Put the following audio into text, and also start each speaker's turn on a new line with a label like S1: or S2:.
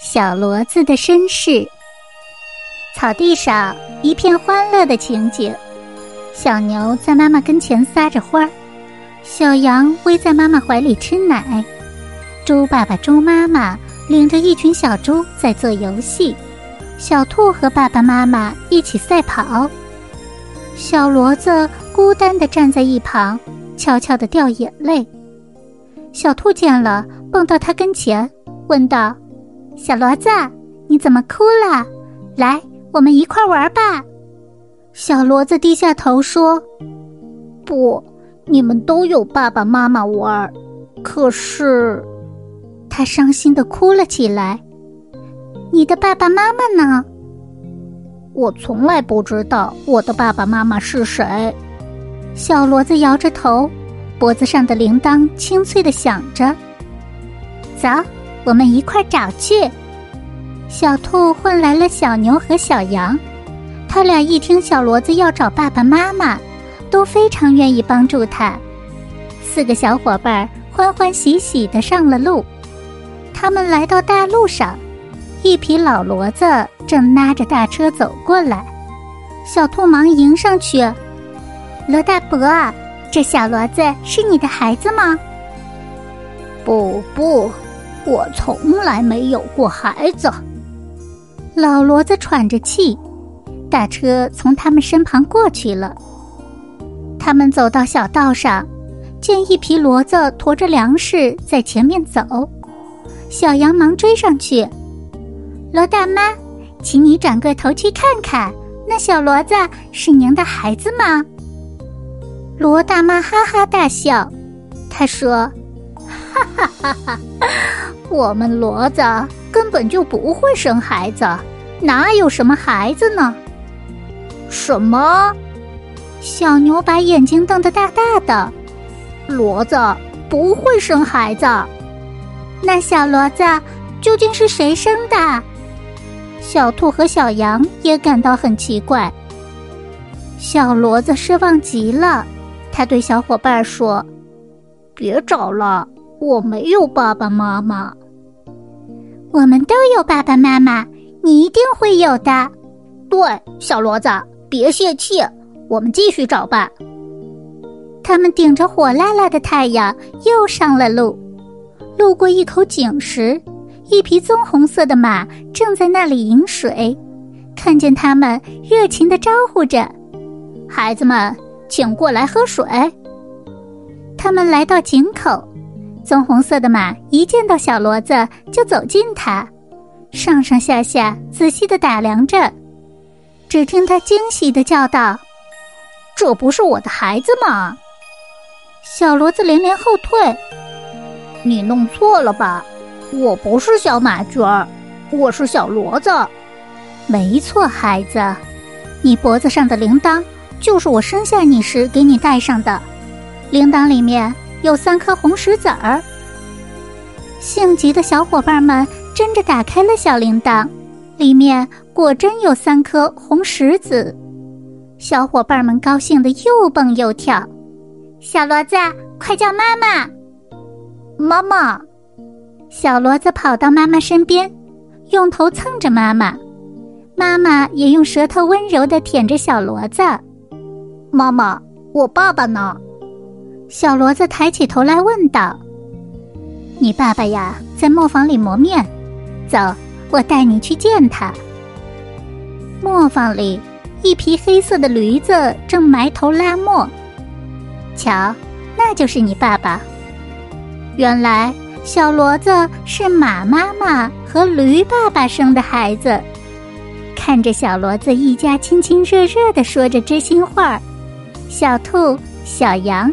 S1: 小骡子的身世。草地上一片欢乐的情景，小牛在妈妈跟前撒着欢儿，小羊偎在妈妈怀里吃奶，猪爸爸、猪妈妈领着一群小猪在做游戏，小兔和爸爸妈妈一起赛跑，小骡子孤单的站在一旁，悄悄的掉眼泪。小兔见了，蹦到他跟前，问道。小骡子，你怎么哭了？来，我们一块玩吧。小骡子低下头说：“
S2: 不，你们都有爸爸妈妈玩。可是，
S1: 他伤心的哭了起来。你的爸爸妈妈呢？
S2: 我从来不知道我的爸爸妈妈是谁。”
S1: 小骡子摇着头，脖子上的铃铛清脆的响着。走。我们一块儿找去。小兔换来了小牛和小羊，他俩一听小骡子要找爸爸妈妈，都非常愿意帮助他。四个小伙伴欢欢喜喜的上了路。他们来到大路上，一匹老骡子正拉着大车走过来。小兔忙迎上去：“罗大伯，这小骡子是你的孩子吗？”“
S2: 不，不。”我从来没有过孩子。
S1: 老骡子喘着气，大车从他们身旁过去了。他们走到小道上，见一匹骡子驮着粮食在前面走。小羊忙追上去：“罗大妈，请你转过头去看看，那小骡子是您的孩子吗？”罗大妈哈哈大笑，她说。
S2: 哈哈哈！哈，我们骡子根本就不会生孩子，哪有什么孩子呢？什么？
S1: 小牛把眼睛瞪得大大的。
S2: 骡子不会生孩子，
S1: 那小骡子究竟是谁生的？小兔和小羊也感到很奇怪。小骡子失望极了，他对小伙伴说：“
S2: 别找了。”我没有爸爸妈妈，
S1: 我们都有爸爸妈妈，你一定会有的。
S2: 对，小骡子，别泄气，我们继续找吧。
S1: 他们顶着火辣辣的太阳又上了路，路过一口井时，一匹棕红色的马正在那里饮水，看见他们，热情的招呼着：“
S2: 孩子们，请过来喝水。”
S1: 他们来到井口。棕红色的马一见到小骡子就走近它，上上下下仔细的打量着。只听它惊喜的叫道：“
S2: 这不是我的孩子吗？”
S1: 小骡子连连后退：“
S2: 你弄错了吧？我不是小马驹儿，我是小骡子。
S1: 没错，孩子，你脖子上的铃铛就是我生下你时给你戴上的，铃铛里面。”有三颗红石子儿。性急的小伙伴们争着打开了小铃铛，里面果真有三颗红石子。小伙伴们高兴的又蹦又跳。小骡子，快叫妈妈！
S2: 妈妈！
S1: 小骡子跑到妈妈身边，用头蹭着妈妈。妈妈也用舌头温柔的舔着小骡子。
S2: 妈妈，我爸爸呢？
S1: 小骡子抬起头来问道：“你爸爸呀，在磨坊里磨面。走，我带你去见他。”磨坊里，一匹黑色的驴子正埋头拉磨。瞧，那就是你爸爸。原来，小骡子是马妈妈和驴爸爸生的孩子。看着小骡子一家亲亲热热的说着知心话小兔、小羊。